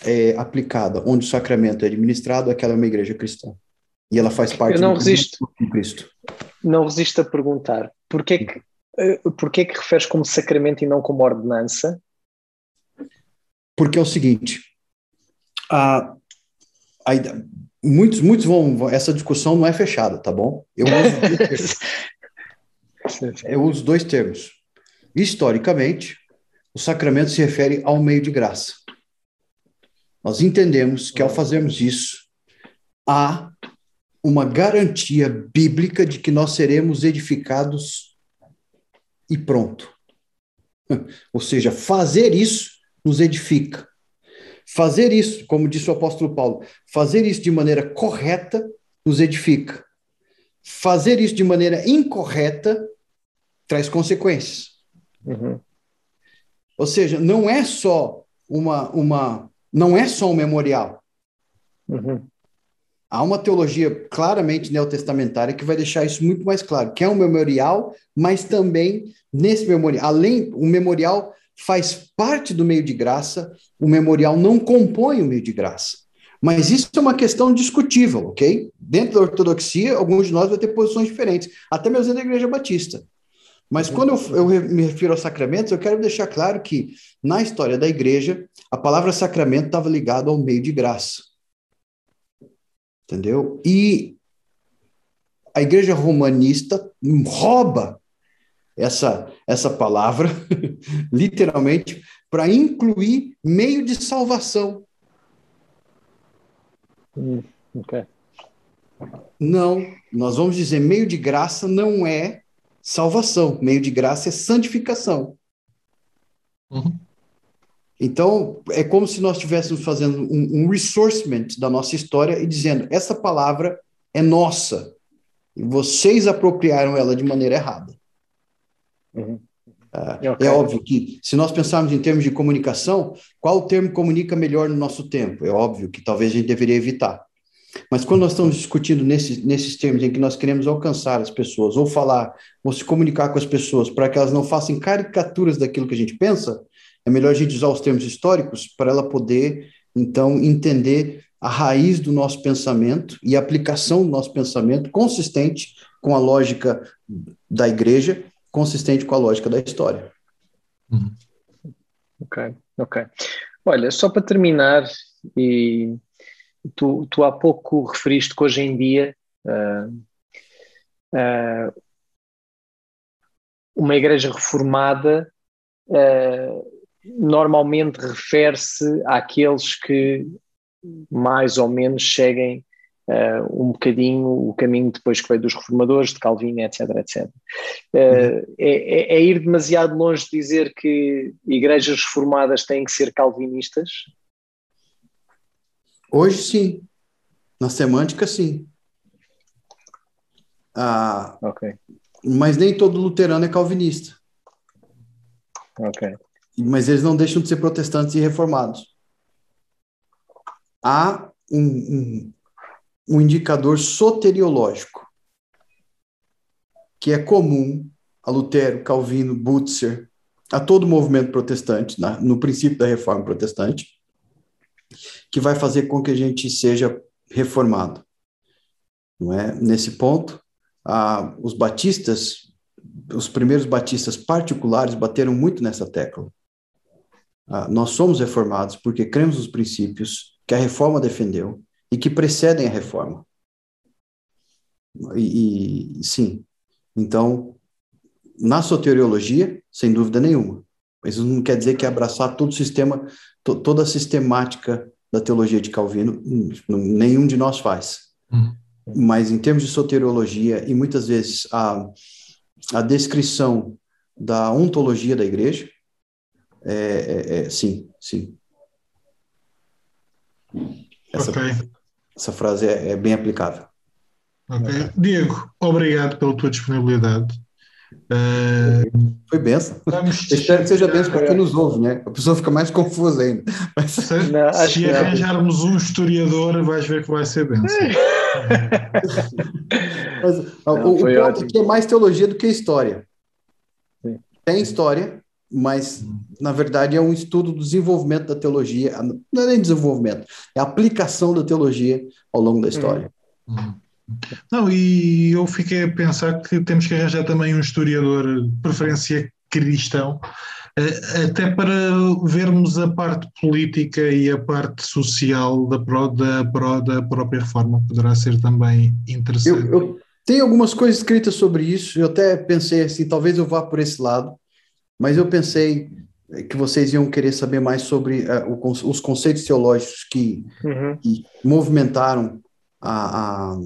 é aplicada, onde o sacramento é administrado, aquela é uma igreja cristã. E ela faz parte Eu não do resisto, de Cristo. Não resisto a perguntar, porquê que, eh, porquê que referes como sacramento e não como ordenança? Porque é o seguinte, a, a, muitos, muitos vão, essa discussão não é fechada, tá bom? Eu uso, eu uso dois termos. Historicamente, o sacramento se refere ao meio de graça. Nós entendemos que ao fazermos isso, há uma garantia bíblica de que nós seremos edificados e pronto. Ou seja, fazer isso nos edifica. Fazer isso, como disse o apóstolo Paulo, fazer isso de maneira correta nos edifica. Fazer isso de maneira incorreta traz consequências. Uhum. Ou seja, não é só uma, uma não é só um memorial. Uhum. Há uma teologia claramente neotestamentária que vai deixar isso muito mais claro, que é um memorial, mas também nesse memorial, além o memorial faz parte do meio de graça, o memorial não compõe o meio de graça. Mas isso é uma questão discutível, ok? Dentro da ortodoxia, alguns de nós vão ter posições diferentes, até mesmo da Igreja Batista. Mas quando eu, eu, me refiro aos sacramentos, eu quero deixar claro que, na história da igreja, a palavra sacramento estava ligada ao meio de graça entendeu? E a igreja romanista rouba essa, essa palavra, literalmente, para incluir meio de salvação. Hum, okay. Não, nós vamos dizer meio de graça não é salvação, meio de graça é santificação. Uhum. Então, é como se nós estivéssemos fazendo um, um resourcement da nossa história e dizendo: essa palavra é nossa, e vocês apropriaram ela de maneira errada. Uhum. É, okay. é óbvio que, se nós pensarmos em termos de comunicação, qual termo comunica melhor no nosso tempo? É óbvio que talvez a gente deveria evitar. Mas quando nós estamos discutindo nesses, nesses termos em que nós queremos alcançar as pessoas, ou falar, ou se comunicar com as pessoas para que elas não façam caricaturas daquilo que a gente pensa, é melhor a gente usar os termos históricos para ela poder, então, entender a raiz do nosso pensamento e a aplicação do nosso pensamento consistente com a lógica da igreja, consistente com a lógica da história. Uhum. Ok, ok. Olha, só para terminar, e tu, tu há pouco referiste que hoje em dia uh, uh, uma igreja reformada uh, normalmente refere-se àqueles que mais ou menos seguem uh, um bocadinho o caminho depois que veio dos reformadores, de Calvino, etc, etc. Uh, uhum. é, é, ir demasiado longe de dizer que igrejas reformadas têm que ser calvinistas? Hoje sim. Na semântica, sim. Ah, okay. Mas nem todo luterano é calvinista. Ok mas eles não deixam de ser protestantes e reformados. Há um, um, um indicador soteriológico que é comum a Lutero, Calvino, Butzer, a todo o movimento protestante, no princípio da reforma protestante, que vai fazer com que a gente seja reformado. Não é? Nesse ponto, ah, os batistas, os primeiros batistas particulares bateram muito nessa tecla. Ah, nós somos reformados porque cremos nos princípios que a reforma defendeu e que precedem a reforma. E, e sim, então, na soteriologia, sem dúvida nenhuma, mas isso não quer dizer que abraçar todo o sistema, to, toda a sistemática da teologia de Calvino, nenhum de nós faz. Uhum. Mas em termos de soteriologia e muitas vezes a, a descrição da ontologia da igreja, é, é, é sim, sim. Essa, okay. essa frase é, é bem aplicável. Okay. Diego, obrigado pela tua disponibilidade. Uh, Foi benção. espero que seja benção para quem nos ouve, né? A pessoa fica mais confusa ainda. Mas... Se, não, se arranjarmos um historiador, vais ver que vai ser benção. Mas, não, o, o ponto aqui é mais teologia do que história. Sim. Tem história, mas na verdade é um estudo do desenvolvimento da teologia, não é nem desenvolvimento, é a aplicação da teologia ao longo da história. Hum. Não, e eu fiquei a pensar que temos que arranjar também um historiador, de preferência cristão, eh, até para vermos a parte política e a parte social da, da, da própria reforma, poderá ser também interessante. Eu, eu tenho algumas coisas escritas sobre isso, eu até pensei assim, talvez eu vá por esse lado, mas eu pensei que vocês iam querer saber mais sobre uh, o, os conceitos teológicos que, uhum. que movimentaram a, a,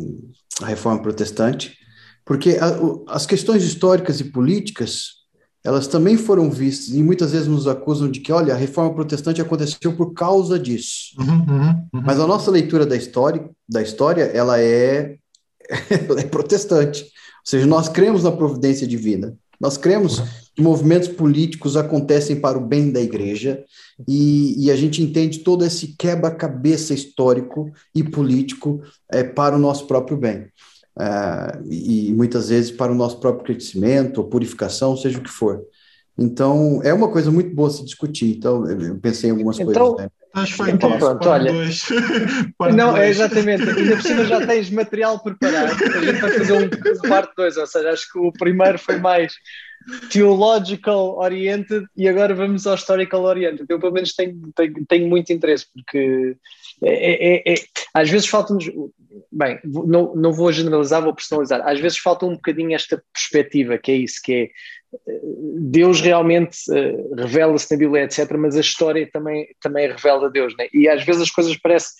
a reforma protestante, porque a, o, as questões históricas e políticas elas também foram vistas e muitas vezes nos acusam de que, olha, a reforma protestante aconteceu por causa disso. Uhum, uhum, uhum. Mas a nossa leitura da história, da história ela é, ela é protestante. Ou seja, nós cremos na providência divina. Nós cremos que movimentos políticos acontecem para o bem da igreja e, e a gente entende todo esse quebra-cabeça histórico e político é, para o nosso próprio bem. É, e muitas vezes para o nosso próprio crescimento, ou purificação, seja o que for. Então, é uma coisa muito boa se discutir. Então, eu pensei em algumas então, coisas. Né? Acho que foi então, pronto, olha. não, é exatamente. Ainda por cima já tens material preparado. A gente vai fazer um parte 2, ou seja, acho que o primeiro foi mais theological oriented e agora vamos ao historical oriented. Eu, pelo menos, tenho, tenho, tenho muito interesse, porque é, é, é, é às vezes falta-nos. Bem, não, não vou generalizar, vou personalizar. Às vezes falta um bocadinho esta perspectiva, que é isso, que é Deus realmente uh, revela-se na Bíblia, etc., mas a história também, também revela Deus, né? E às vezes as coisas parece,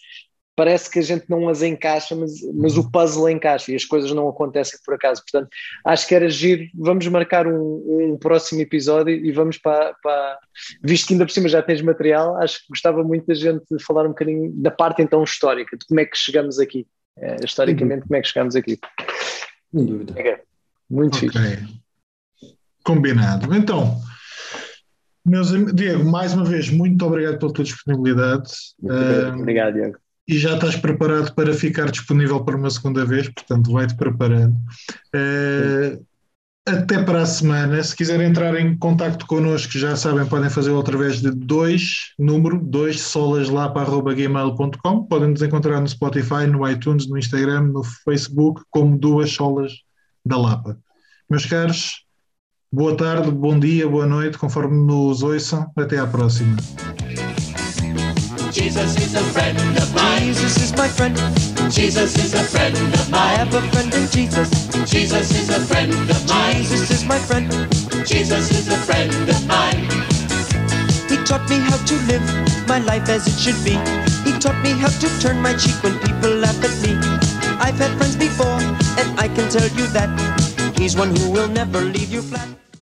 parece que a gente não as encaixa, mas, mas o puzzle encaixa e as coisas não acontecem por acaso. Portanto, acho que era giro. Vamos marcar um, um próximo episódio e vamos para, para. Visto que ainda por cima já tens material, acho que gostava muito da gente falar um bocadinho da parte então histórica, de como é que chegamos aqui. É, historicamente, como é que chegamos aqui. Sem dúvida. É, muito okay. fixe. Combinado. Então, meus Diego, mais uma vez, muito obrigado pela tua disponibilidade. Obrigado, uh, obrigado Diego. E já estás preparado para ficar disponível para uma segunda vez, portanto, vai-te preparando. Uh, até para a semana. Se quiserem entrar em contato connosco, já sabem, podem fazer através de dois, número, dois solas lá para arroba gmail.com. Podem nos encontrar no Spotify, no iTunes, no Instagram, no Facebook, como duas solas da Lapa. Meus caros, Boa tarde, bom dia, boa noite, conforme nos ouçam. Até à próxima. Jesus is a friend of mine. Jesus is my friend. Jesus is a friend of mine. I have a friend in Jesus. Jesus is a friend of mine. Jesus is my friend. Jesus is a friend of mine. He taught me how to live my life as it should be. He taught me how to turn my cheek when people laugh at me. I've had friends before, and I can tell you that He's one who will never leave you flat.